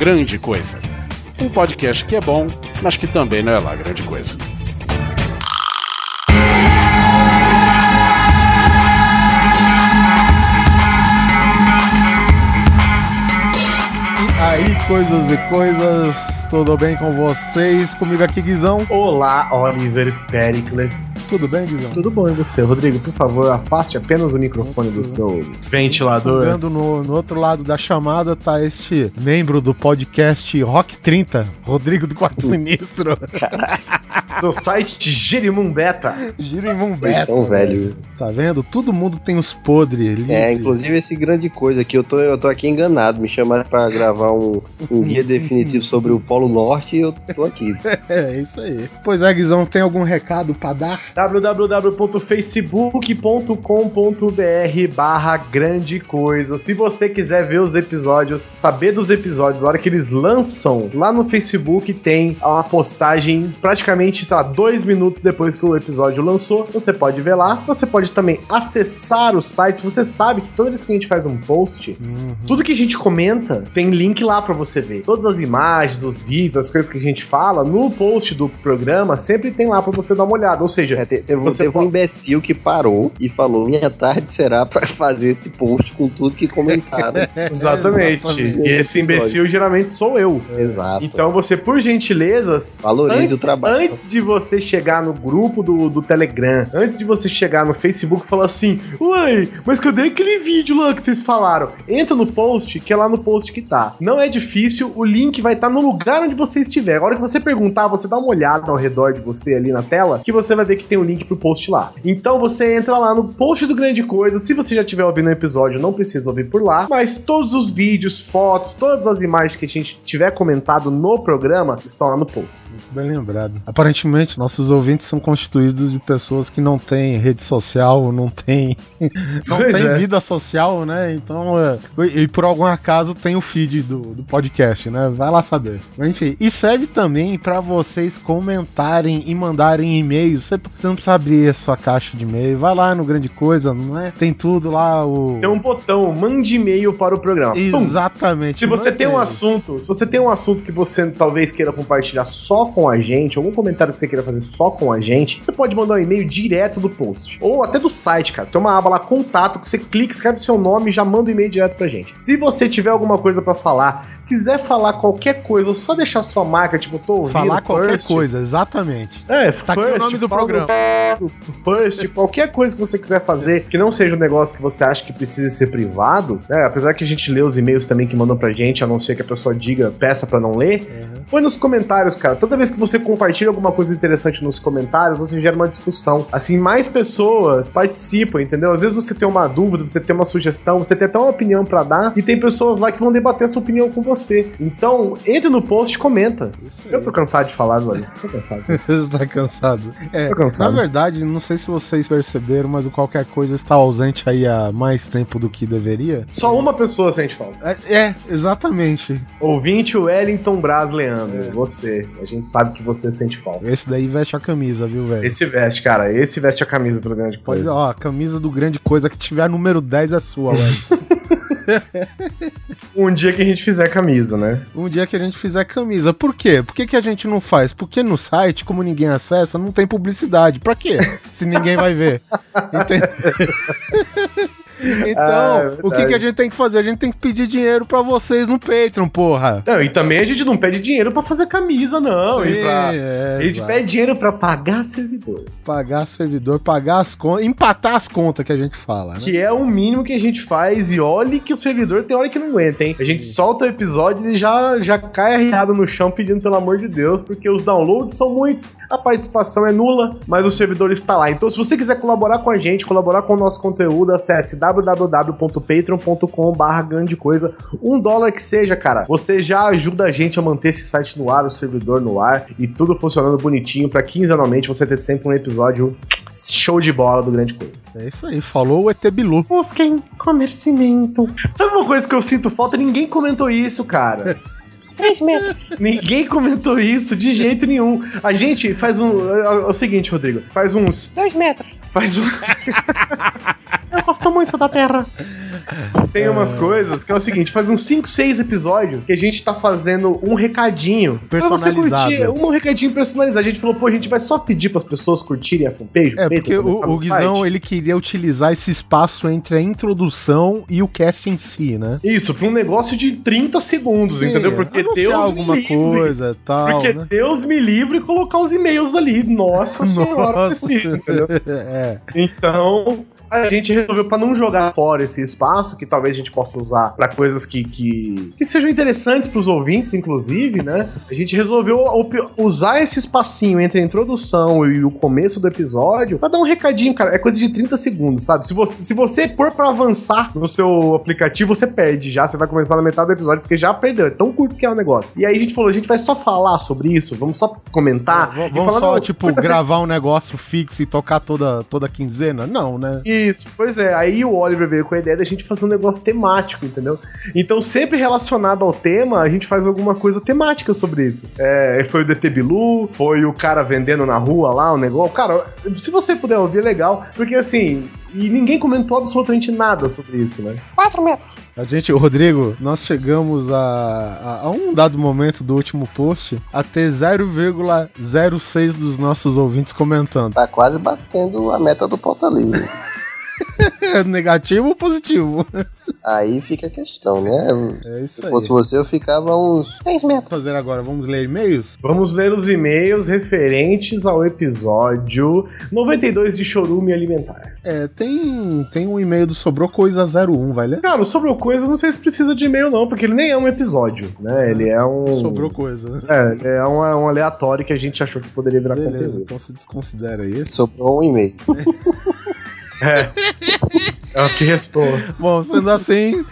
Grande Coisa. Um podcast que é bom, mas que também não é lá grande coisa. E aí, coisas e coisas, tudo bem com vocês? Comigo aqui, Guizão. Olá, Oliver Pericles. Tudo bem, Guizão? Tudo bom e você? Rodrigo, por favor, afaste apenas o microfone do seu ventilador. Andando no, no outro lado da chamada tá este membro do podcast Rock 30, Rodrigo do Quarto Sinistro. Do site Jerimum Beta. Girimum Vocês Beta. são velho. Tá vendo? Todo mundo tem os podres. livre. É, inclusive esse grande coisa aqui, eu tô, eu tô aqui enganado. Me chamaram pra gravar um, um guia definitivo sobre o Polo Norte e eu tô aqui. É, isso aí. Pois é, Guizão, tem algum recado pra dar? www.facebook.com.br barra grande coisa. Se você quiser ver os episódios, saber dos episódios, a hora que eles lançam, lá no Facebook tem uma postagem praticamente, sei lá, dois minutos depois que o episódio lançou. Você pode ver lá. Você pode também acessar o site. Você sabe que toda vez que a gente faz um post, tudo que a gente comenta tem link lá pra você ver. Todas as imagens, os vídeos, as coisas que a gente fala, no post do programa sempre tem lá pra você dar uma olhada. Ou seja, É, te- teve, Você teve um imbecil que parou e falou: Minha tarde será pra fazer esse post com tudo que comentaram. Exatamente. Exatamente. E esse imbecil geralmente sou eu. Exato. Então você, por gentilezas, Valorize antes, o trabalho. antes de você chegar no grupo do, do Telegram, antes de você chegar no Facebook e falar assim, uai, mas cadê aquele vídeo lá que vocês falaram? Entra no post, que é lá no post que tá. Não é difícil, o link vai estar no lugar onde você estiver. A hora que você perguntar, você dá uma olhada ao redor de você ali na tela, que você vai ver que tem o link pro post lá. Então você entra lá no post do Grande Coisa. Se você já estiver ouvindo o episódio, não precisa ouvir por lá, mas todos os vídeos, fotos, todas as imagens que a gente tiver comentado no programa estão lá no post. Muito bem lembrado. Aparentemente, nossos ouvintes são constituídos de pessoas que não têm rede social, não têm, não Pois têm é. vida social, né? Então, é, e, por algum acaso tem o feed do, do podcast, né? Vai lá saber. Mas, enfim, e serve também pra vocês comentarem e mandarem e-mails. Você, você não precisa abrir a sua caixa de e-mail. Vai lá no Grande Coisa, não é? Tem tudo lá, o. Tem um botão, mande e-mail para o programa. Pum. Exatamente. Se você tem um assunto, se você tem um assunto que você talvez queira compartilhar só com a gente, algum comentário que você queira fazer só com a gente, você pode mandar um e-mail direto do post. Ou até do site, cara. Tem uma aba lá, contato, que você clica, escreve seu nome e já manda o e-mail direto pra gente. Se você tiver alguma coisa pra falar, quiser falar qualquer coisa, ou só deixar sua marca, tipo, tô ouvindo Falar qualquer first, coisa, exatamente. É, Tá aqui o nome do programa. First, qualquer coisa que você quiser fazer que não seja um negócio que você acha que precisa ser privado, né? Apesar que a gente lê os e-mails também que mandam pra gente, a não ser que a pessoa diga, peça pra não ler. Põe nos comentários, cara. Toda vez que você compartilha alguma coisa interessante nos comentários, você gera uma discussão. Assim, mais pessoas participam, entendeu? Às vezes você tem uma dúvida, você tem uma sugestão, você tem até uma opinião pra dar, e tem pessoas lá que vão debater essa opinião com você. Então, entre no post e comenta. Isso Eu tô cansado de falar, velho. Tô cansado. Você tá cansado. É, Tô cansado. Na verdade, não sei se vocês perceberam, mas o qualquer coisa está ausente aí há mais tempo do que deveria. Só uma pessoa sente falta. É, é, exatamente. Ouvinte Wellington Braz Leandro, você. A gente sabe que você sente falta. Esse daí veste a camisa, viu, velho? Esse veste, cara. Esse veste a camisa pelo grande Pode, coisa. ó, a camisa do grande coisa que tiver número 10 é sua, velho. Um dia que a gente fizer camisa, né? um dia que a gente fizer camisa. Por quê? Por que, que a gente não faz? Porque no site, como ninguém acessa, não tem publicidade. Pra quê? Se ninguém vai ver. Entendeu? Então, Ah, é o que, que a gente tem que fazer? A gente tem que pedir dinheiro pra vocês no Patreon, porra. Não, e também a gente não pede dinheiro pra fazer camisa, não. e pra... é, A gente exato. pede dinheiro pra pagar servidor. pagar servidor, pagar as contas, empatar as contas que a gente fala, né? Que é o mínimo que a gente faz. E olhe que o servidor tem hora que não aguenta, hein? A gente solta o episódio e ele já, já cai arriado no chão pedindo pelo amor de Deus, porque os downloads são muitos, a participação é nula, mas o servidor está lá. Então, se você quiser colaborar com a gente, colaborar com o nosso conteúdo, acesse www.patreon.com.br grande coisa. Um dólar que seja, cara. Você já ajuda a gente a manter esse site no ar, o servidor no ar e tudo funcionando bonitinho pra quinzenalmente você ter sempre um episódio show de bola do grande coisa. É isso aí, falou o ET Bilu. Busquem comercimento. Sabe uma coisa que eu sinto falta? Ninguém comentou isso, cara. 3 metros. Ninguém comentou isso de jeito nenhum. A gente faz um. É, é o seguinte, Rodrigo. Faz uns. 2 metros. Faz um. eu gosto muito da Terra. Tem umas coisas que é o seguinte: faz uns 5, 6 episódios que a gente tá fazendo um recadinho. pra você Personalizado. curtir, Um recadinho personalizado. A gente falou, pô, a gente vai só pedir pras pessoas curtirem a fanpage. É, porque comentar o, o Guizão, site. ele queria utilizar esse espaço entre a introdução e o cast em si, né? Isso, pra um negócio de 30 segundos, Sim, entendeu? Porque anunciar Deus alguma me livre. coisa e tal, Porque né? Deus me livre e colocar os e-mails ali. Nossa senhora, Nossa. precisa, entendeu? é. Então, a gente resolveu pra não jogar fora esse espaço, que talvez a gente possa usar pra coisas que, que, que sejam interessantes pros ouvintes, inclusive, né? A gente resolveu usar esse espacinho entre a introdução e o começo do episódio pra dar um recadinho, cara. É coisa de 30 segundos, sabe? Se você, se você pôr pra avançar no seu aplicativo, você perde já. Você vai começar na metade do episódio, porque já perdeu. É tão curto que é o negócio. E aí a gente falou, a gente vai só falar sobre isso, vamos só comentar. E Vamos falar, só, não, tipo, gravar um negócio fixo e tocar toda, toda quinzena? Não, né? Isso, pois é. Aí o Oliver veio com a ideia da gente fazer um negócio temático, entendeu? Então, sempre relacionado ao tema, a gente faz alguma coisa temática sobre isso. É, foi o DT Bilu, foi o cara vendendo na rua lá o negócio. Cara, se você puder ouvir, é legal, porque assim. E ninguém comentou absolutamente nada sobre isso, né? A gente, Rodrigo, nós chegamos a, a, a um dado momento do último post a ter 0,06 dos nossos ouvintes comentando. Tá quase batendo a meta do pauta livre. Negativo ou positivo? Aí fica a questão, né? É isso Se aí. fosse você, eu ficava uns 6 metros. fazer agora? Vamos ler e-mails? Vamos ler os e-mails referentes ao episódio 92 de Chorume Alimentar. É, tem, tem um e-mail do Sobrou Coisa 01, vai ler? Cara, sobre o coisa, não sei se precisa de e-mail, não, porque ele nem é um episódio, né? Ele é um. Sobrou coisa. É, é um, é um aleatório que a gente achou que poderia virar Beleza, conteúdo. então se desconsidera isso. Sobrou um e-mail. É. É o que restou. Bom, sendo assim,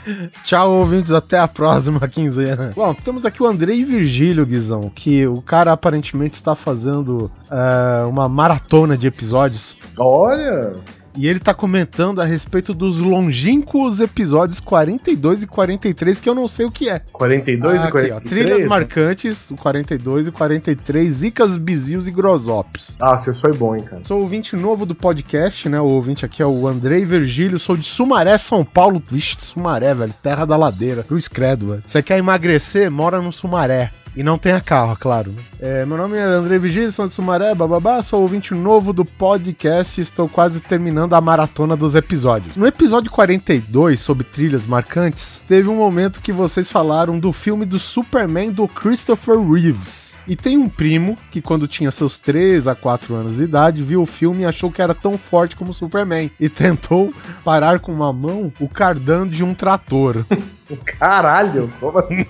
tchau, ouvintes, até a próxima quinzena. Bom, temos aqui o Andrei Virgílio, Guizão, que o cara aparentemente está fazendo é, uma maratona de episódios. Olha! E ele tá comentando a respeito dos longínquos episódios 42 e 43, que eu não sei o que é. 42 Ah, e 43. aqui, ó, Trilhas né? marcantes, o 42 e 43, Zicas, Bizios e Grosops. Ah, vocês foi bom, hein, cara. Sou ouvinte novo do podcast, né? O ouvinte aqui é o Andrei Virgílio, sou de Sumaré, São Paulo. Vixe, Sumaré, velho, terra da ladeira. Cruz Credo, velho. Você quer emagrecer? Mora no Sumaré. E não tenha carro, claro. né? É, meu nome é André Vigílio, sou de Sumaré, bababá, sou ouvinte novo do podcast e estou quase terminando a maratona dos episódios. No episódio 42, sobre trilhas marcantes, teve um momento que vocês falaram do filme do Superman do Christopher Reeves. E tem um primo que, quando tinha seus 3 a 4 anos de idade, viu o filme e achou que era tão forte como Superman. E tentou parar com uma mão o cardan de um trator. Caralho, como assim?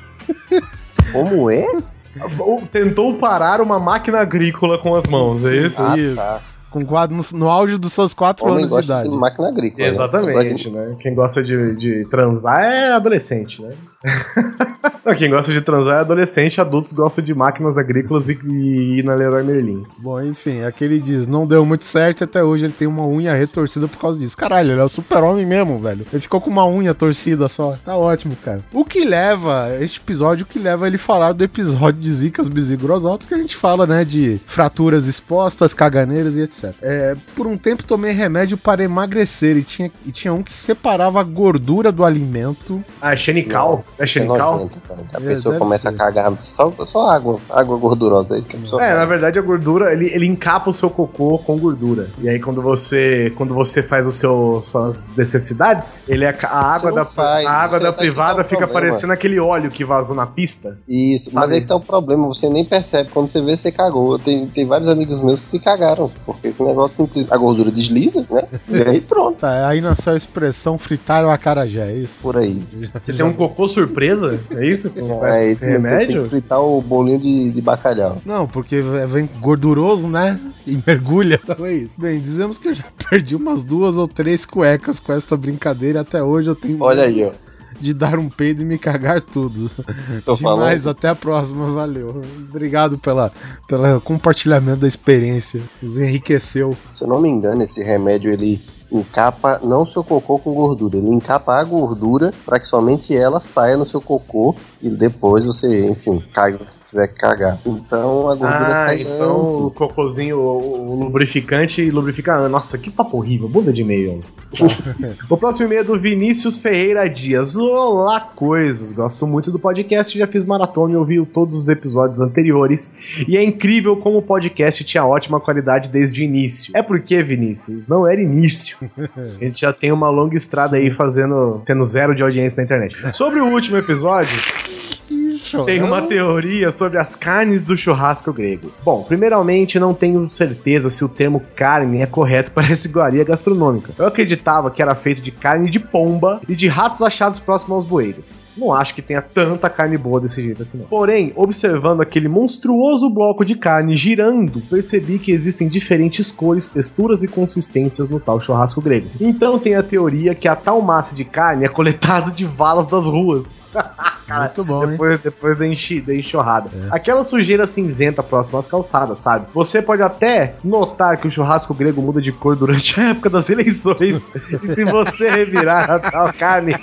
Como é? Ou Tentou parar uma máquina agrícola com as mãos, é isso? Ah, Isso. tá. Com quadro no, no auge dos seus 4 Homem anos de gosta idade. de máquina agrícola. né? Exatamente, né? Quem gosta de, de transar é adolescente, né? Não, quem gosta de transar é adolescente, adultos gostam de máquinas agrícolas e, e ir na Leroy Merlin. Bom, enfim, aqui ele diz, não deu muito certo e até hoje ele tem uma unha retorcida por causa disso. Caralho, ele é o super-homem mesmo, velho. Ele ficou com uma unha torcida só. Tá ótimo, cara. O que leva, este episódio, o que leva ele falar do episódio de Zicas, Bis Grosops, que a gente fala, né, de fraturas expostas, caganeiras e etc. É, por um tempo tomei remédio para emagrecer e tinha, e tinha um que separava a gordura do alimento. Ah, Xenical? É Xenical? nojento, cara. A É, pessoa começa ser. a cagar só, só água, água gordurosa, é isso que a pessoa É, na verdade a gordura, ele, ele encapa o seu cocô com gordura. E aí quando você quando você faz o seu, suas necessidades, ele é, a água da, faz, a água da tá privada fica problema. parecendo aquele óleo que vazou na pista. Isso, mas Sabe? aí que tá o problema, você nem percebe. Quando você vê, você cagou. Tem, tem vários amigos meus que se cagaram, porque esse negócio, a gordura desliza, né? E aí pronto, Tá, aí nasceu a expressão fritar o acarajé, é isso? por aí. Você tem um cocô surpresa? É isso? Com É esse você tem remédio? que fritar o bolinho de, de bacalhau. Não, porque vem gorduroso, né? E mergulha. Então é isso. Bem, dizemos que eu já perdi umas duas ou três cuecas com essa brincadeira. e Até hoje eu tenho Olha aí, ó. de dar um peido e me cagar tudo. Tô Demais, falando. até a próxima, valeu. Obrigado pela, pelo compartilhamento da experiência. Nos enriqueceu. Se eu não me engano, esse remédio ele encapa não seu cocô com gordura, ele encapa a gordura para que somente ela saia no seu cocô e depois você, enfim, caga tiver que cagar. Então a gordura Ah, sai então antes. o cocôzinho, o, o lubrificante lubrifica. Nossa, que papo horrível, bunda de e-mail. o próximo e-mail é do Vinícius Ferreira Dias. Olá, coisas. Gosto muito do podcast, já fiz maratona e ouvi todos os episódios anteriores. E é incrível como o podcast tinha ótima qualidade desde o início. É porque, Vinícius, não era início. A gente já tem uma longa estrada aí fazendo. tendo zero de audiência na internet. Sobre o último episódio. Tem uma teoria sobre as carnes do churrasco grego. Bom, primeiramente, não tenho certeza se o termo carne é correto para essa iguaria gastronômica. Eu acreditava que era feito de carne de pomba e de ratos achados próximos aos bueiros. Não acho que tenha tanta carne boa desse jeito assim, não. Porém, observando aquele monstruoso bloco de carne girando, percebi que existem diferentes cores, texturas e consistências no tal churrasco grego. Então tem a teoria que a tal massa de carne é coletada de valas das ruas. Muito bom, hein? Depois, depois da, enchi, da enxurrada. Aquela sujeira cinzenta próxima às calçadas, sabe? Você pode até notar que o churrasco grego muda de cor durante a época das eleições. e se você revirar a tal carne,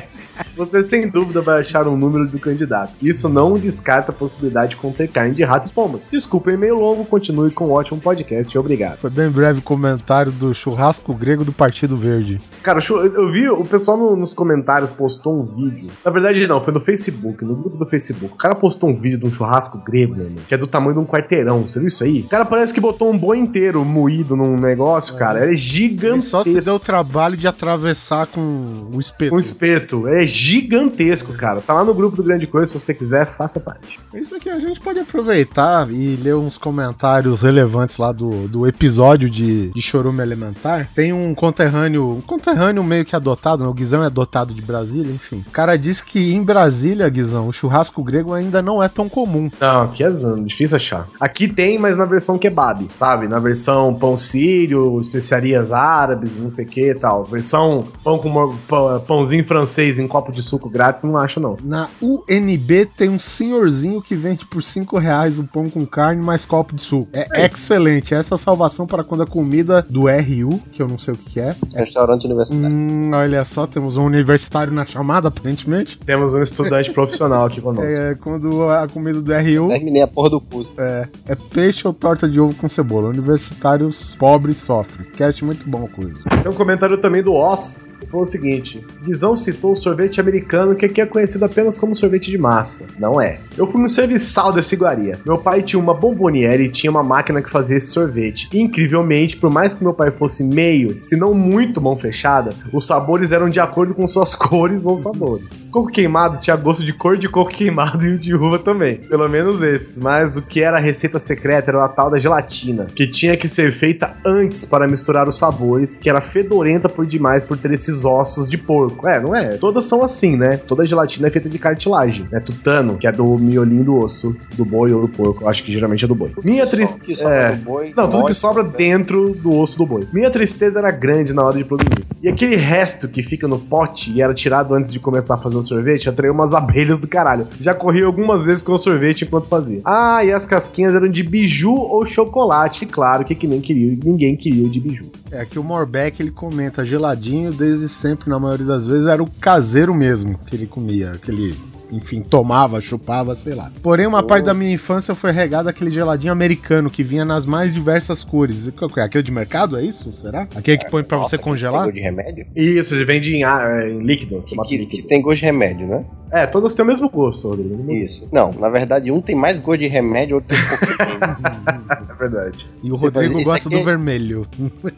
você sem dúvida vai achar um número do candidato. Isso não descarta a possibilidade de conter carne de rato e pombas. Desculpa, e-mail longo, continue com um ótimo podcast. Obrigado. Foi bem breve o comentário do churrasco grego do Partido Verde. Cara, eu vi o pessoal no- nos comentários postou um vídeo. Na verdade, não, foi no Facebook, no grupo do Facebook. O cara postou um vídeo de um churrasco grego, meu irmão, que é do tamanho de um quarteirão. Você viu isso aí? O cara parece que botou um boi inteiro moído num negócio, cara. É Ele gigantesco. só se deu o trabalho de atravessar com o espeto. Um espeto. É gigantesco, cara. Tá lá no grupo do Grande Coisa, se você quiser, faça parte. Isso aqui a gente pode aproveitar e ler uns comentários relevantes lá do, do episódio de, de Chorume Elementar. Tem um conterrâneo, um conterrâneo meio que adotado, né? O Guizão é adotado de Brasília, enfim. O cara disse que em Brasília, Guizão, o churrasco grego ainda não é tão comum. Não, aqui é difícil achar. Aqui tem, mas na versão kebab, sabe? Na versão pão sírio, especiarias árabes, não sei o que e tal. Versão pão com pão- pãozinho francês em copo de suco grátis, não acho não. Na UNB tem um senhorzinho que vende por 5 reais o pão com carne mais copo de suco. É excelente. Essa é a salvação para quando a comida do RU, que eu não sei o que que é. Restaurante universitário. Hum, olha só, temos um universitário na chamada, aparentemente. Temos um estudante profissional aqui conosco. É, quando a comida do RU Terminei a porra do curso. é, é peixe ou torta de ovo com cebola. Universitários pobres sofrem. Cast muito bom, coisa. Tem um comentário também do Oz, foi o seguinte: Guizão citou o sorvete americano, que aqui é conhecido apenas como sorvete de massa. Não é. Eu fui no serviçal dessa iguaria. Meu pai tinha uma bomboniere e tinha uma máquina que fazia esse sorvete. E, incrivelmente, por mais que meu pai fosse meio, se não muito mão fechada, os sabores eram de acordo com suas cores ou sabores. Coco queimado tinha gosto de cor de coco queimado e de uva também. Pelo menos esses. Mas o que era a receita secreta era a tal da gelatina, que tinha que ser feita antes para misturar os sabores, que era fedorenta por demais por ter esses ossos de porco. É, não é? Todas são assim, né? Toda gelatina é feita de cartilagem, né? Tutano, que é do miolinho do osso, do boi ou do porco. Acho que geralmente é do boi. Minha Que tristeza. É. boi, Não, tudo que sobra certo? dentro do osso do boi. Minha tristeza era grande na hora de produzir. E aquele resto que fica no pote e era tirado antes de começar a fazer o sorvete, atraiu umas abelhas do caralho. Já corri algumas vezes com o sorvete enquanto fazia. Ah, e as casquinhas eram de biju ou chocolate. Claro que, que nem queria, ninguém queria o de biju. É que o Morbeck ele comenta geladinho desde sempre, na maioria das vezes, era o caseiro mesmo que ele comia, que ele, enfim, tomava, chupava, sei lá. Porém, uma parte da minha infância foi regada aquele geladinho americano que vinha nas mais diversas cores. E é? Aquele de mercado, é isso? Será? Aquele que põe pra Nossa, você que congelar? Tem gosto de remédio? Isso, ele vende em, ah, em líquido. Que, que- líquido. que tem gosto de remédio, né? É, todos têm o mesmo gosto, Rodrigo. Isso. Não, na verdade, um tem mais gosto de remédio, outro tem um pouco. É verdade. E o Você Rodrigo gosta aqui do é- vermelho.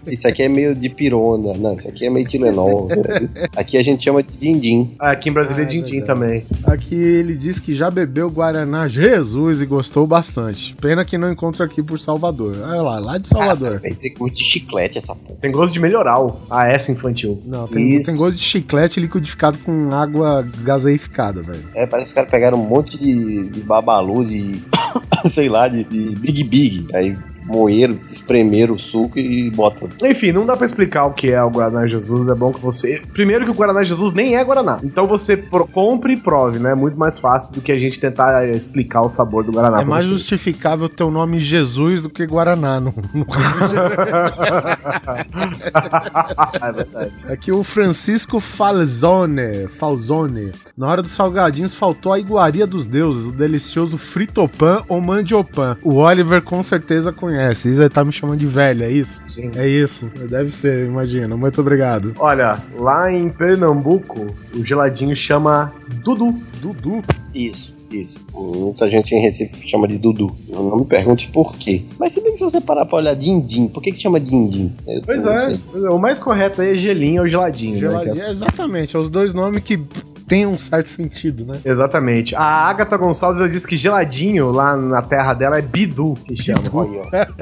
Isso aqui é meio de pirona. Não, isso aqui é meio Tilenol. Isso- aqui a gente chama de din-din. Ah, Aqui em Brasília Ah, é é din-din verdade. também. Aqui ele diz que já bebeu Guaraná Jesus e gostou bastante. Pena que não encontra aqui por Salvador. Olha lá, lá de Salvador. Dizer que gosto de chiclete essa porra. Tem gosto de melhoral. Ah, essa infantil. Não, tem, Isso. tem gosto de chiclete liquidificado com água gaseificada, velho. É, parece que os caras pegaram um monte de, de babalu, de. sei lá, de, de Big Big. Aí moeram, espremeram o suco e botam. Enfim, não dá pra explicar o que é o Guaraná Jesus. É bom que você. Primeiro que o Guaraná Jesus nem é Guaraná. Então você pro- compre e prove, né? É muito mais fácil do que a gente tentar eh, explicar o sabor do Guaraná. É mais você. justificável ter o nome Jesus do que Guaraná. No, no... é verdade. Aqui o Francisco Falzone, Falzone. Na hora dos salgadinhos faltou a iguaria dos deuses, o delicioso fritopan ou mandiopan. O Oliver com certeza conhece. Isso aí tá me chamando de velho, é isso? Sim. É isso. Deve ser, imagina. Muito obrigado. Olha, lá em Pernambuco, o geladinho chama Dudu. Dudu. Isso, isso. Muita gente em Recife chama de Dudu. Eu não me pergunte por quê. Mas se bem que se você parar pra olhar din-din, por que que chama din-din? Eu Pois é, sei. o mais correto aí é gelinho ou geladinho, Geladinho. né? é- Exatamente, é os dois nomes que têm um certo sentido, né? Exatamente. A Agatha Gonçalves ela disse que geladinho lá na terra dela é Bidu, que chama.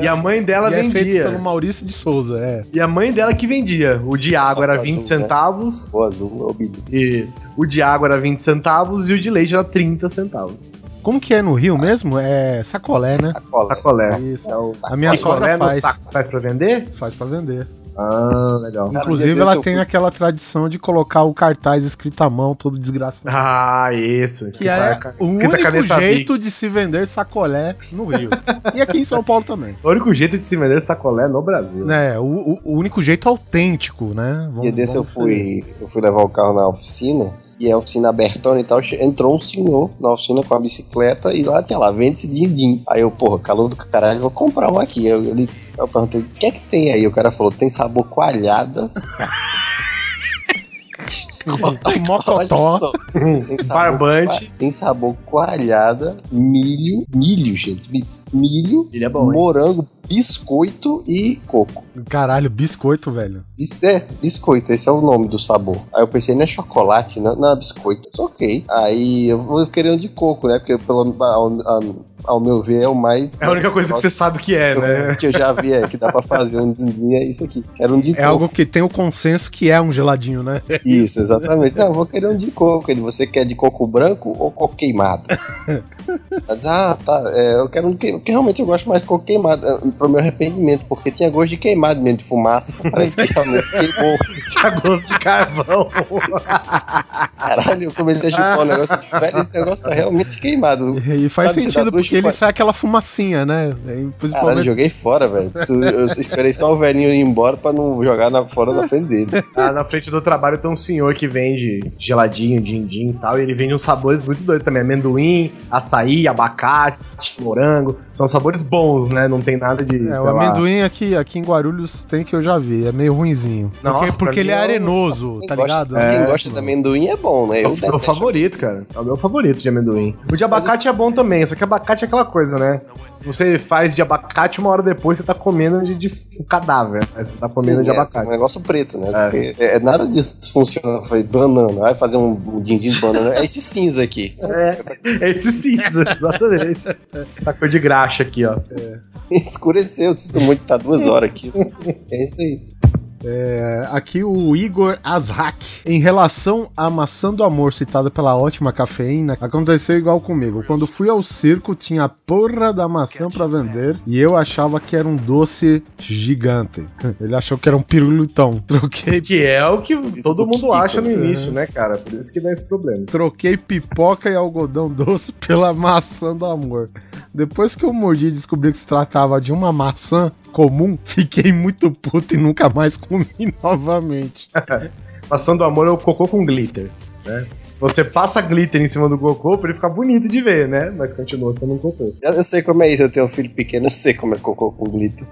E a mãe dela e é feito vendia. pelo Maurício de Souza, é. E a mãe dela que vendia. O de água era pra 20 azul, né? centavos. O azul é o Bidu. Isso. O de água era 20 centavos e o de leite era 30 centavos. Como que é no Rio mesmo? É sacolé, né? Sacola. Sacolé. Isso. É o A minha sacolé sogra faz. Faz pra vender? Faz pra vender. Ah, legal. Inclusive, ela tem fui- aquela tradição de colocar o cartaz escrito à mão, todo desgraçado. Ah, isso. que é o único jeito de se vender sacolé no Rio. e aqui em São Paulo também. O único jeito de se vender sacolé no Brasil. É, o, o- o único jeito autêntico, né? Vamos- dia desse eu fui, eu fui levar o carro na oficina. E a oficina abertona e tal, entrou um senhor na oficina com a bicicleta e lá tinha lá, vende-se din-din. Aí eu, porra, calor do caralho, vou comprar um aqui. Eu, eu, eu perguntei, o que é que tem aí? O cara falou, tem sabor coalhada. Mocotó. Tem sabor Barbante. Tem sabor coalhada, milho, milho, gente. Mi- Milho, Ele é bom, hein? morango, biscoito e coco. Caralho, biscoito, velho. Bis- É, biscoito, esse é o nome do sabor. Aí eu pensei, não é chocolate, não, não é biscoito. Mas ok. Aí eu vou querer um de coco, né? Porque pelo, ao, ao- ao meu ver é o mais. É a única coisa que você sabe que é, né? que eu já vi é que dá pra fazer um din-din, é isso aqui. Quero um de É coco. algo que tem o consenso que é um geladinho, né? Isso, exatamente. Não, eu vou querer um de coco. Ele, você quer de coco branco ou coco queimado? Ela diz, ah, tá. é, eu quero um queimado. Porque realmente eu gosto mais de coco queimado. é, Pro meu arrependimento, porque tinha gosto de queimado mesmo, de fumaça. Parece que realmente queimou. Tinha gosto de carvão. Caralho, eu comecei a chupar o negócio aqui. Velho, esse negócio tá realmente queimado. E faz Sabe, sentido, porque ele sai aquela fumacinha, né? E Caralho, Principalmente. joguei fora, velho. Eu esperei só o velhinho ir embora pra não jogar na, fora da frente dele. Ah, na frente do trabalho tem um senhor que vende geladinho, din-din e tal. E ele vende uns sabores muito doidos também. Amendoim, açaí, abacate, morango. São sabores bons, né? Não tem nada de. É, sei o lá. amendoim aqui, aqui em Guarulhos tem que eu já vi, é meio ruinzinho. Nossa, porque porque ele é é arenoso, Quem tá gosta- ligado? É. Quem gosta de amendoim é bom, né? É o, Eu é favorito, cara. É o meu favorito de amendoim. O de abacate é bom também, só que abacate é aquela coisa, né? Se você faz de abacate, uma hora depois você tá comendo de, de um cadáver. Mas você tá comendo Sim, de é, abacate. um negócio preto, né? É. Porque é, nada disso funciona. Foi banana, vai fazer um, um din-din de banana. É esse cinza aqui. É. É esse cinza, exatamente. tá cor de graxa aqui, ó. Escureceu, sinto muito, tá duas horas aqui. É isso aí. É, aqui o Igor Azrak. Em relação à maçã do amor citada pela ótima cafeína, aconteceu igual comigo. Quando fui ao circo, tinha a porra da maçã pra vender e eu achava que era um doce gigante. Ele achou que era um pirulitão. Troquei Que é o que todo mundo acha no né? início, né, cara? Por isso que dá esse problema. Troquei pipoca e algodão doce pela maçã do amor. Depois que eu mordi e descobri que se tratava de uma maçã comum, fiquei muito puto e nunca mais comi novamente. Maçã do amor é o cocô com glitter. Né? Se você passa glitter em cima do cocô, pra ele ficar bonito de ver, né? Mas continua sendo um cocô. Eu, eu sei como é isso, eu tenho um filho pequeno, eu sei como é cocô com glitter.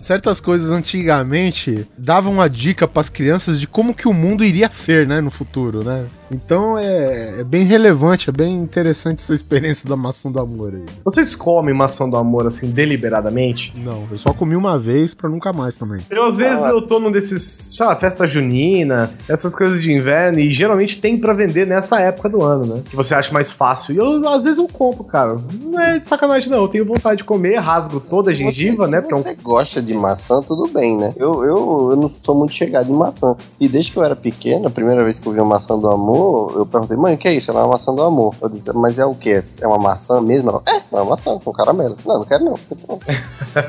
Certas coisas antigamente davam uma dica pras crianças de como que o mundo iria ser, né, no futuro, né? Então é, é bem relevante, é bem interessante essa experiência da maçã do amor aí. Vocês comem maçã do amor assim deliberadamente? Não, eu só comi uma vez pra nunca mais também. Eu, às vezes, eu tô num desses, sei lá, festa junina, essas coisas de inverno, e geralmente tem pra vender nessa época do ano, né? Que você acha mais fácil. E eu, às vezes, eu compro, cara. Não é de sacanagem, não. Eu tenho vontade de comer, rasgo toda a Se você, né? Se é um você gosta de maçã, tudo bem, né? Eu, eu, eu não sou muito chegado em maçã. E desde que eu era pequeno, a primeira vez que eu vi uma maçã do amor, amor, eu perguntei, mãe, o que é isso? Ela é uma maçã do amor. Eu disse, mas é o que? É uma maçã mesmo? Ela, é, é uma maçã com caramelo. Não, não quero não.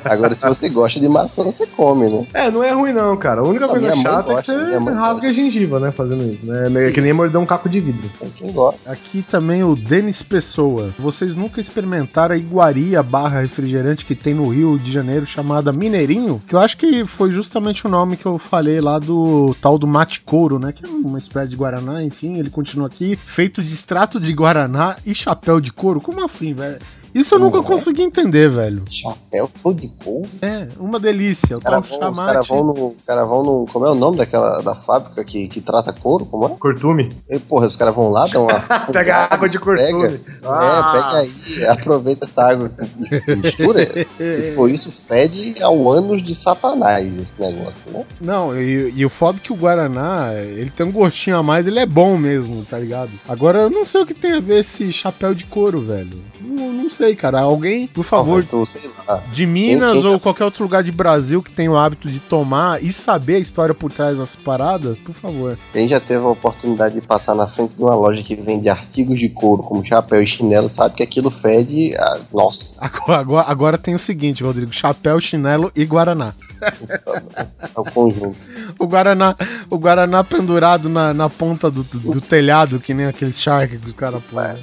Agora, se você gosta de maçã, você come, né? É, não é ruim não, cara. A única A coisa chata gosta, é que você rasga a gengiva, né, fazendo isso, né? É que nem morder um caco de vidro. Tem quem gosta. Aqui também o Denis Pessoa. Vocês nunca experimentaram a iguaria barra refrigerante que tem no Rio de Janeiro chamada Mineirinho? Que eu acho que foi justamente o nome que eu falei lá do tal do mate couro, né? Que é uma espécie de guaraná, enfim, ele continua aqui, feito de extrato de guaraná e chapéu de couro. Como assim, velho? Isso eu nunca consegui entender, velho. Chapéu de couro? É, uma delícia. O tal vão, os cara vão no. Os caras vão no. Como é o nome daquela da fábrica que, que trata couro? Como é? Cortume. E, porra, os caras vão lá, dão uma. Pega fungada, água de cortume. É, pega aí, aproveita essa água mistura. Se for isso, fede ao anos de satanás esse negócio, né? Não, e, e o foda é que o Guaraná, ele tem um gostinho a mais, ele é bom mesmo, tá ligado? Agora eu não sei o que tem a ver esse chapéu de couro, velho. Não, não sei, cara. Alguém, por favor, sei lá. de Minas quem tá- ou qualquer outro lugar de Brasil que tenha o hábito de tomar e saber a história por trás das paradas, por favor. Quem já teve a oportunidade de passar na frente de uma loja que vende artigos de couro, como chapéu e chinelo, sabe que aquilo fede. a- Nossa, Agora, agora, tem o seguinte, Rodrigo: chapéu, chinelo e Guaraná. é o conjunto. O Guaraná, o Guaraná pendurado na, na ponta do, do- do telhado, que nem aqueles shark que os caras põem.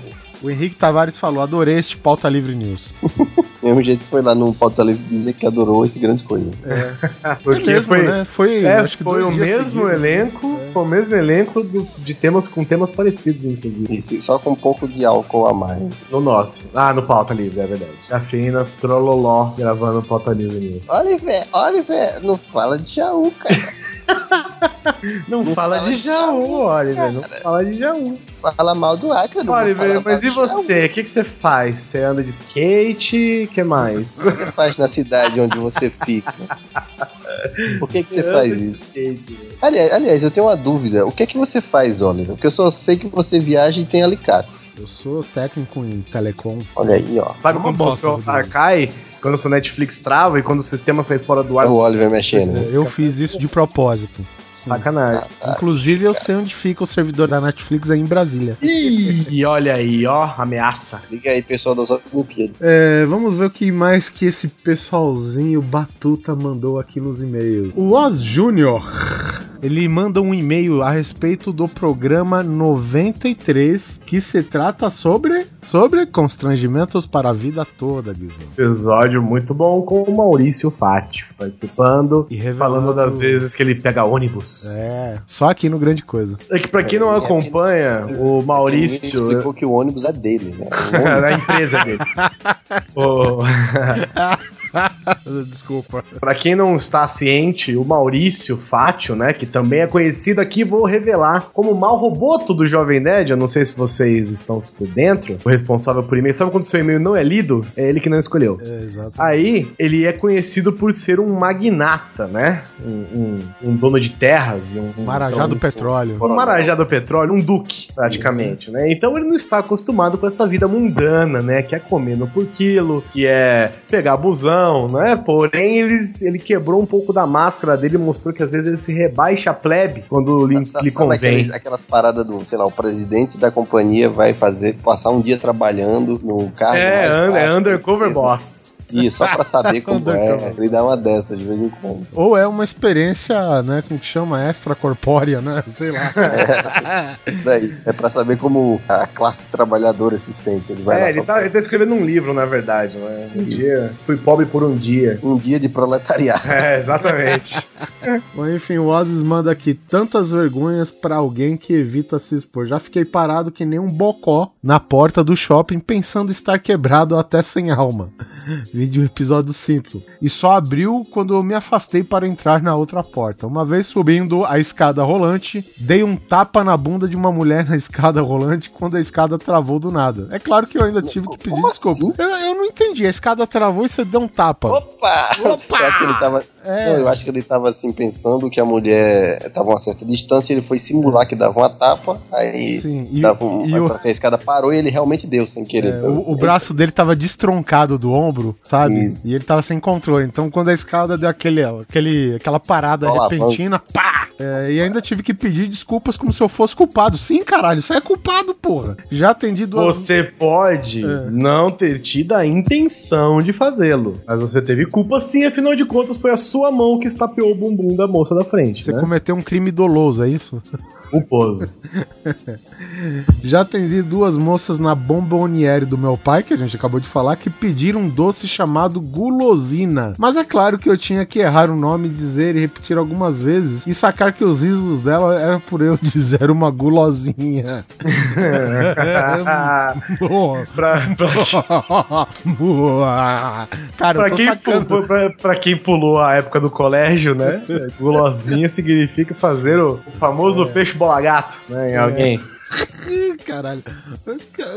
O Henrique Tavares falou: adorei este pauta livre news. Mesmo jeito que foi lá no Pauta Livre dizer que adorou esse grande coisa. Porque é mesmo, foi, né? Foi, é, acho que foi o mesmo seguidos. elenco, foi o mesmo elenco do- de temas com temas parecidos, inclusive. Isso, só com um pouco de álcool a mais. No nosso. Ah, no Pauta Livre, é verdade. Cafeína, Trololó, gravando o Pauta Livre News. Oliver, Oliver, não fala de Jaú, cara. Não, Não fala, fala de Jaú, Oliver. Não fala de Jaú. Fala mal do Acre, não Oliver, mas e você? O que, que você faz? Você anda de skate? O que mais? O que você faz na cidade onde você fica? Por que, que você faz isso? Aliás, aliás, eu tenho uma dúvida. O que é que você faz, Oliver? Porque eu só sei que você viaja e tem alicates. Eu sou técnico em telecom. Olha aí, ó. Sabe quando o seu celular cai? Quando o seu Netflix trava e quando o sistema sai fora do É ar? o Oliver mexendo. né? Eu fiz isso de propósito. Sim. Sacanagem. Inclusive, eu sei onde fica o servidor da Netflix aí em Brasília. Ih, olha aí, ó, ameaça. Liga aí, pessoal das Olimpíadas. É, vamos ver o que mais que esse pessoalzinho Batuta mandou aqui nos e-mails. O Oz Júnior. Ele manda um e-mail a respeito do programa 93, que se trata sobre sobre constrangimentos para a vida toda, Guizão. Episódio muito bom com o Maurício Fátio participando E revelando- falando das vezes que ele pega ônibus. É, só aqui no Grande Coisa. É que pra quem não É, acompanha, o Ninguém Maurício explicou que o ônibus é dele, né? O ônibus- da empresa dele. O- Desculpa. Pra quem não está ciente, o Maurício Fátio, né, que também é conhecido aqui, vou revelar como mal roboto do Jovem Nerd. Eu não sei se vocês estão por dentro. O responsável por e-mail. Sabe quando o seu e-mail não é lido? É ele que não escolheu. É, exato. Aí, ele é conhecido por ser um magnata, né? Um, um- um dono de terras e um. um Marajá do petróleo. Um marajá do petróleo, um duque, praticamente, né? Então ele não está acostumado com essa vida mundana, né? Que é comendo por quilo, que é pegar busão, né? Porém, ele, ele quebrou um pouco da máscara dele e mostrou que às vezes ele se rebaixa a plebe quando lhe, Sabe, sabe- lhe sabe convém. aquelas, aquelas paradas do, sei lá, o presidente da companhia vai fazer, passar um dia trabalhando no carro. É, é undercover boss. Isso, só pra saber como é. Ele dá uma dessa de vez em quando. Ou é uma experiência, né, como que chama? Extracorpórea, né? Sei lá. Daí, é pra saber como a classe trabalhadora se sente. Ele vai lá É, ele tá, ele tá escrevendo um livro, na verdade, né? Um Isso. dia. Fui pobre por um dia. um dia de proletariado. É, exatamente. Bom, enfim, o Ozzy manda aqui tantas vergonhas pra alguém que evita se expor. Já fiquei parado que nem um bocó na porta do shopping pensando estar quebrado até sem alma. Vídeo episódio Simpsons. E só abriu quando eu me afastei para entrar na outra porta. Uma vez subindo a escada rolante, dei um tapa na bunda de uma mulher na escada rolante quando a escada travou do nada. É claro que eu ainda tive que pedir Como desculpa. assim? Eu, eu não entendi. A escada travou e você deu um tapa. Opa! Eu acho que ele tava. É. Não, eu acho que ele tava assim pensando que a mulher tava a uma certa distância, ele foi simular que dava uma tapa, aí Sim, e- dava um, e o- a escada parou e ele realmente deu sem querer. É, Então, o, assim, o braço dele tava destroncado do ombro, sabe? Isso. E ele tava sem controle. Então, quando a escada deu aquele, aquele, aquela parada Só repentina, pá! É, e ainda tive que pedir desculpas como se eu fosse culpado. Sim, caralho, você é culpado, porra. Já atendi duas Você pode É. não ter tido a intenção de fazê-lo, mas você teve culpa sim, afinal de contas foi a sua mão que estapeou o bumbum da moça da frente, Você né? cometeu um crime doloso, é isso? Culposo. Já atendi duas moças na bomboniere do meu pai, que a gente acabou de falar, que pediram um doce chamado gulosina. Mas é claro que eu tinha que errar o nome, dizer e repetir algumas vezes e sacar que os risos dela era por eu dizer uma gulosinha. Pra, pra, Cara, pra quem sacando. pu- pra- pra quem pulou a época do colégio, né? Gulosinha significa fazer o, o famoso peixe bola gato, né? Em alguém. Ih, Caralho.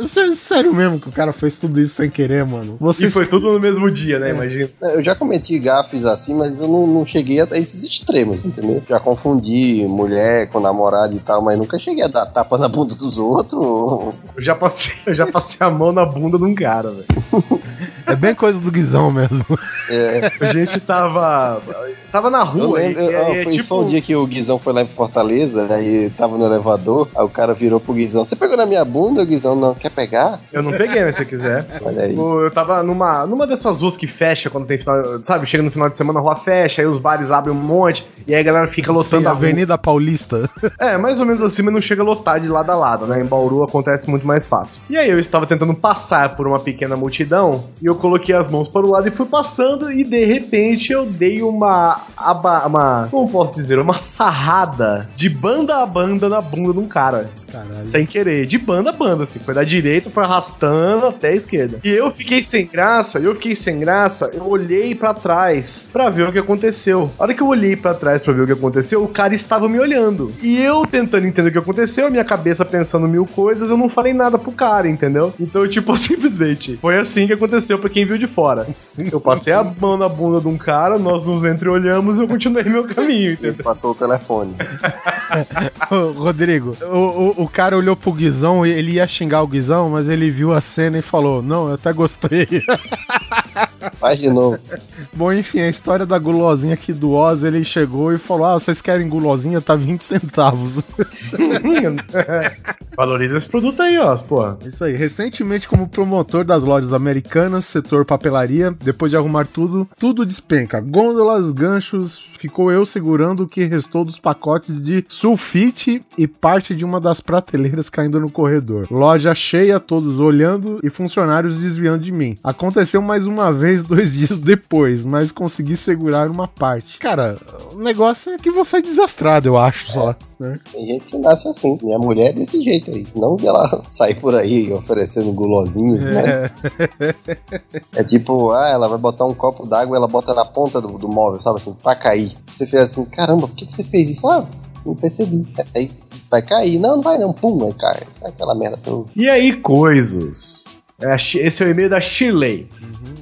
Sério, sério mesmo que o cara fez tudo isso sem querer, mano. Você E foi tudo no mesmo dia, É. né? Imagina. Eu já cometi gafes assim, mas eu não, não cheguei a esses extremos, entendeu? Já confundi mulher com namorado e tal, mas nunca cheguei a dar tapa na bunda dos outros. Eu já passei, eu já passei a mão na bunda de um cara, velho. É bem coisa do Guizão mesmo. É, A gente tava. Tava na eu rua lembro, e, eu- e- foi, tipo. isso foi um dia que o Guizão foi lá em Fortaleza, aí tava no elevador, aí o cara virou pro Guizão, você pegou na minha bunda, o Guizão não quer pegar? Eu não peguei, mas se você quiser. Olha aí. O- Eu tava numa, numa dessas ruas que fecha quando tem final. Sabe, chega no final de semana, a rua fecha, aí os bares abrem um monte, e aí a galera fica lotando Sim, a rua. Avenida Paulista. É, mais ou menos assim, mas não chega a lotar de lado a lado, né? Em Bauru acontece muito mais fácil. E aí eu estava tentando passar por uma pequena multidão e eu coloquei as mãos para o lado e fui passando e de repente eu dei uma, aba, uma como posso dizer, uma sarrada de banda a banda na bunda de um cara. Caralho. Sem querer, de banda a banda, assim. Foi da direita, foi arrastando até a esquerda. E eu fiquei sem graça, eu fiquei sem graça, eu olhei pra trás pra ver o que aconteceu. A hora que eu olhei pra trás pra ver o que aconteceu, o cara estava me olhando. E eu tentando entender o que aconteceu, minha cabeça pensando mil coisas, eu não falei nada pro cara, entendeu? Então, tipo, simplesmente, foi assim que aconteceu pra quem viu de fora. Eu passei a mão na bunda de um cara, nós nos entreolhamos e eu continuei meu caminho, entendeu? Ele passou o telefone. Ô, Rodrigo, o, o, o cara olhou pro Guizão, ele ia xingar o Guizão, mas ele viu a cena e falou: Não, eu até gostei. Faz de novo. Bom, enfim, a história da gulosinha aqui do Oz, ele chegou e falou: Ah, vocês querem gulosinha? Tá 20 centavos. Valoriza esse produto aí, ó, porra. Isso aí. Recentemente, como promotor das lojas americanas, setor papelaria, depois de arrumar tudo, tudo despenca. Gôndolas, ganchos, ficou eu segurando o que restou dos pacotes de sulfite e parte de uma das prateleiras caindo no corredor. Loja cheia, todos olhando e funcionários desviando de mim. Aconteceu mais uma vez dois dias depois, mas consegui segurar uma parte. Cara, o negócio é que você é desastrado, eu acho só. Né? Tem gente que nasce assim. Minha mulher é desse jeito aí. Não de ela sair por aí oferecendo gulosinhos, né? É tipo, ah, ela vai botar um copo d'água ela bota na ponta do, do móvel, sabe assim, pra cair. Se você fez assim, caramba, por que, que você fez isso? Ah, não percebi. Aí vai cair. Não, não vai não. Pum, aí cai. Aquela merda toda. E aí, coisas? É Esse é o e-mail da Shirley.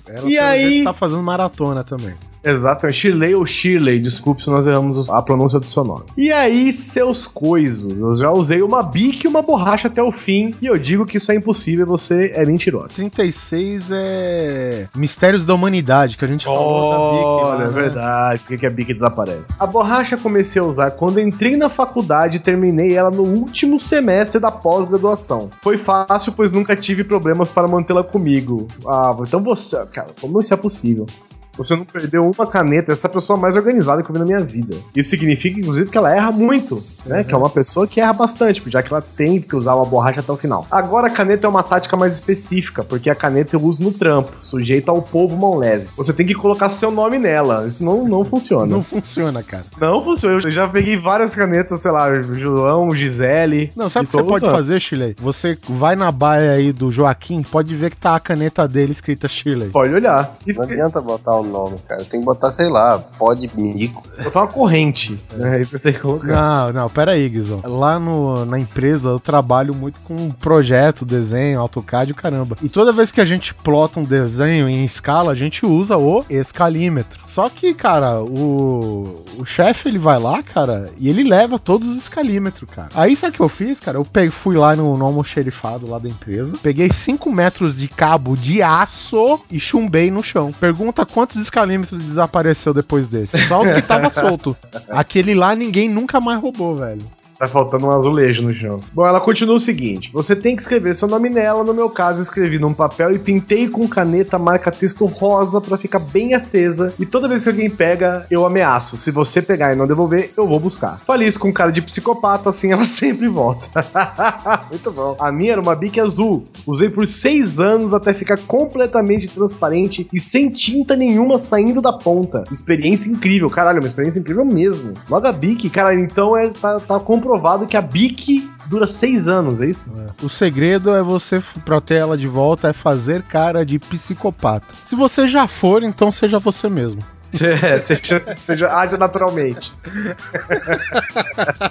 Ela, E pelo aí- tá fazendo maratona também. Exatamente, Shirley ou Shirley, desculpe se nós erramos a pronúncia do seu nome. E aí, seus coisos, eu já usei uma bique e uma borracha até o fim, e eu digo que isso é impossível, você é mentiroso. 36 é Mistérios da Humanidade, que a gente falou da Bic. Olha, é né? verdade, por que que a bique desaparece? A borracha comecei a usar quando entrei na faculdade e terminei ela no último semestre da pós-graduação. Foi fácil, pois nunca tive problemas para mantê-la comigo. Ah, então você, cara, como isso é possível? Você não perdeu uma caneta, essa é a pessoa mais organizada que eu vi na minha vida. Isso significa, inclusive, que ela erra muito, né? Que é uma pessoa que erra bastante, já que ela tem que usar uma borracha até o final. Agora a caneta é uma tática mais específica, porque a caneta eu uso no trampo, sujeito ao povo mão leve. Você tem que colocar seu nome nela, isso não, não funciona. Não Não, funciona, cara. funciona. Eu já peguei várias canetas, sei lá, João, Gisele. Não, sabe o que você pode usando. fazer, Chile? Você vai na baia aí do Joaquim, pode ver que tá a caneta dele escrita Chile. Pode olhar. Isso Não adianta botar o nome, cara. Tem que botar, sei lá, pode mico. botar uma corrente. É isso que você tem que colocar. Não, não, pera aí, Guizão. Lá no, na empresa eu trabalho muito com projeto, desenho, AutoCAD e o caramba. E toda vez que a gente plota um desenho em escala, a gente usa o escalímetro. Só que, cara, o, o chefe ele vai lá, cara, e ele leva todos os escalímetros, cara. Aí sabe o que eu fiz, cara? Eu peguei, fui lá no, no almoxerifado lá da empresa, peguei 5 metros de cabo de aço e chumbei no chão. Pergunta quantos Quantos escalímetros desapareceu depois desse? Só os que tava solto. Aquele lá ninguém nunca mais roubou, velho. Tá faltando um azulejo no chão. Bom, ela continua o seguinte: você tem que escrever seu nome nela. No meu caso, escrevi num papel e pintei com caneta marca texto rosa pra ficar bem acesa. E toda vez que alguém pega, eu ameaço. Se você pegar e não devolver, eu vou buscar. Falei isso com cara de psicopata, assim ela sempre volta. Muito bom. A minha era uma bique azul. Usei por seis anos até ficar completamente transparente e sem tinta nenhuma saindo da ponta. Experiência incrível, caralho, uma experiência incrível mesmo. Logo a bique, cara, então é, tá, tá comprovado que a bique dura seis anos, é isso? O segredo é você, pra ter ela de volta, é fazer cara de psicopata. Se você já for, então seja você mesmo. É, seja, seja age naturalmente.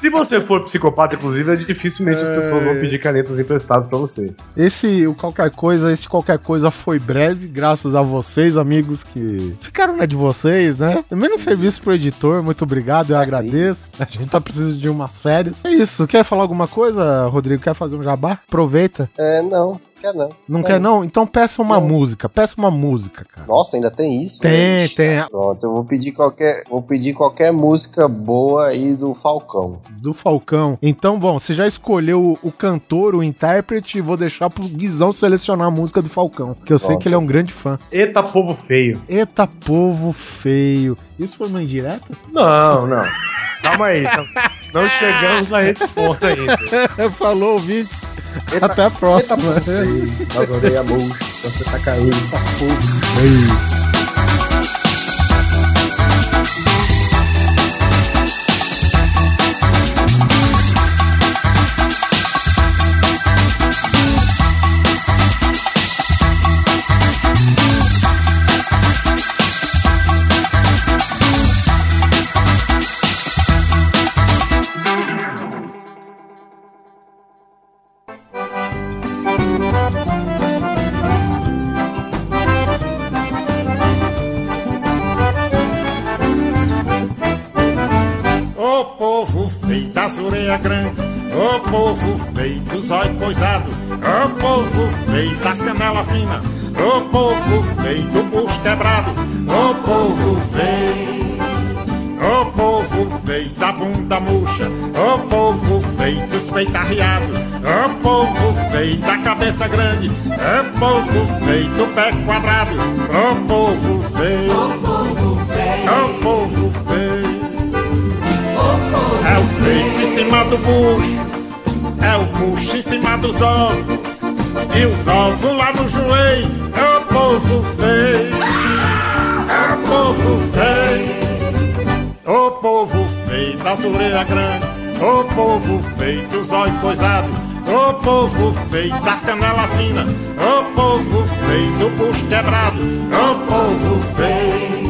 Se você for psicopata, inclusive, dificilmente as pessoas vão pedir canetas emprestadas pra você. Esse o qualquer coisa, esse qualquer coisa foi breve, graças a vocês, amigos, que ficaram na de vocês, né? Menos serviço pro editor, muito obrigado, eu agradeço. A gente tá precisando de umas férias. É isso, quer falar alguma coisa, Rodrigo? Quer fazer um jabá? Aproveita. É, não. Quer não. Não quer não? Então peça uma Não. música, peça uma música, cara. Nossa, ainda tem isso? Tem, Ixi. tem. Pronto, eu vou pedir qualquer, vou pedir qualquer música boa aí do Falcão. Do Falcão. Então, bom, você já escolheu o, o cantor, o intérprete, vou deixar pro Guizão selecionar a música do Falcão, que eu sei Pronto. que ele é um grande fã. Eita, povo feio. Eita, povo feio. Isso foi uma indireta? Não, não. Calma aí. Não, não chegamos a esse ponto ainda. Falou, ouvintes. Até a próxima. Mas orei a murcha, você tá caindo. Ô é o bucho em cima dos ovos, e os ovos lá no joelho. É o povo feio, é o povo feio, o povo feio das orelhas grandes, o povo feio dos olhos coisados, o povo feio das canelas finas, o povo feio do bucho quebrado, o povo feio.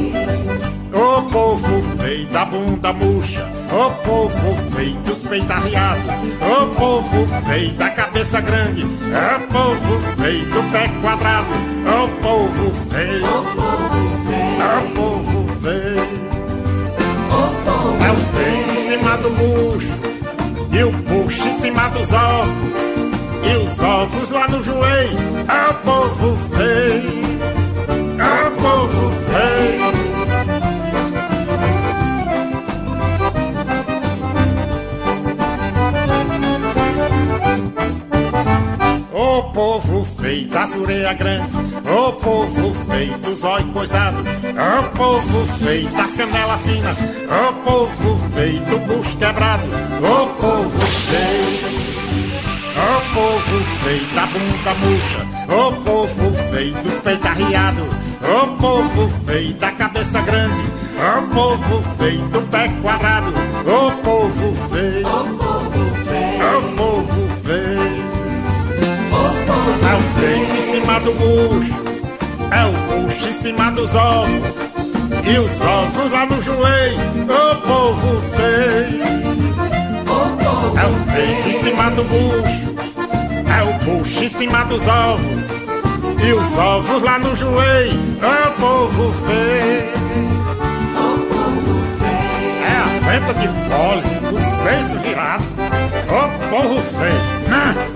Ô povo feio da bunda murcha, ô povo feio dos ô povo feio da cabeça grande, ô povo feio do pé quadrado, ô povo feio, ô povo feio. É os peitos em cima do bucho, e o bucho em cima dos ovos, e os ovos lá no joelho, ô povo feio, ô povo feio. Povo feio das orelhas grandes, ô povo feio dos olhos coisados, ô povo feio da canela fina, ô povo feio do bucho quebrado, ô povo feio, ô povo feio da bunda murcha, ô povo feio dos peitos arriados, ô povo feio da cabeça grande, ô povo feio do pé quadrado, ô povo feio, ô povo feio. Os peitos em cima do bucho, é o bucho em cima dos ovos, e os ovos lá no joelho, ô povo feio. É os peitos em cima do bucho, é o bucho em cima dos ovos, e os ovos lá no joelho, ô povo feio. É a venta de fole, os beiços virados, ô povo feio. Ah!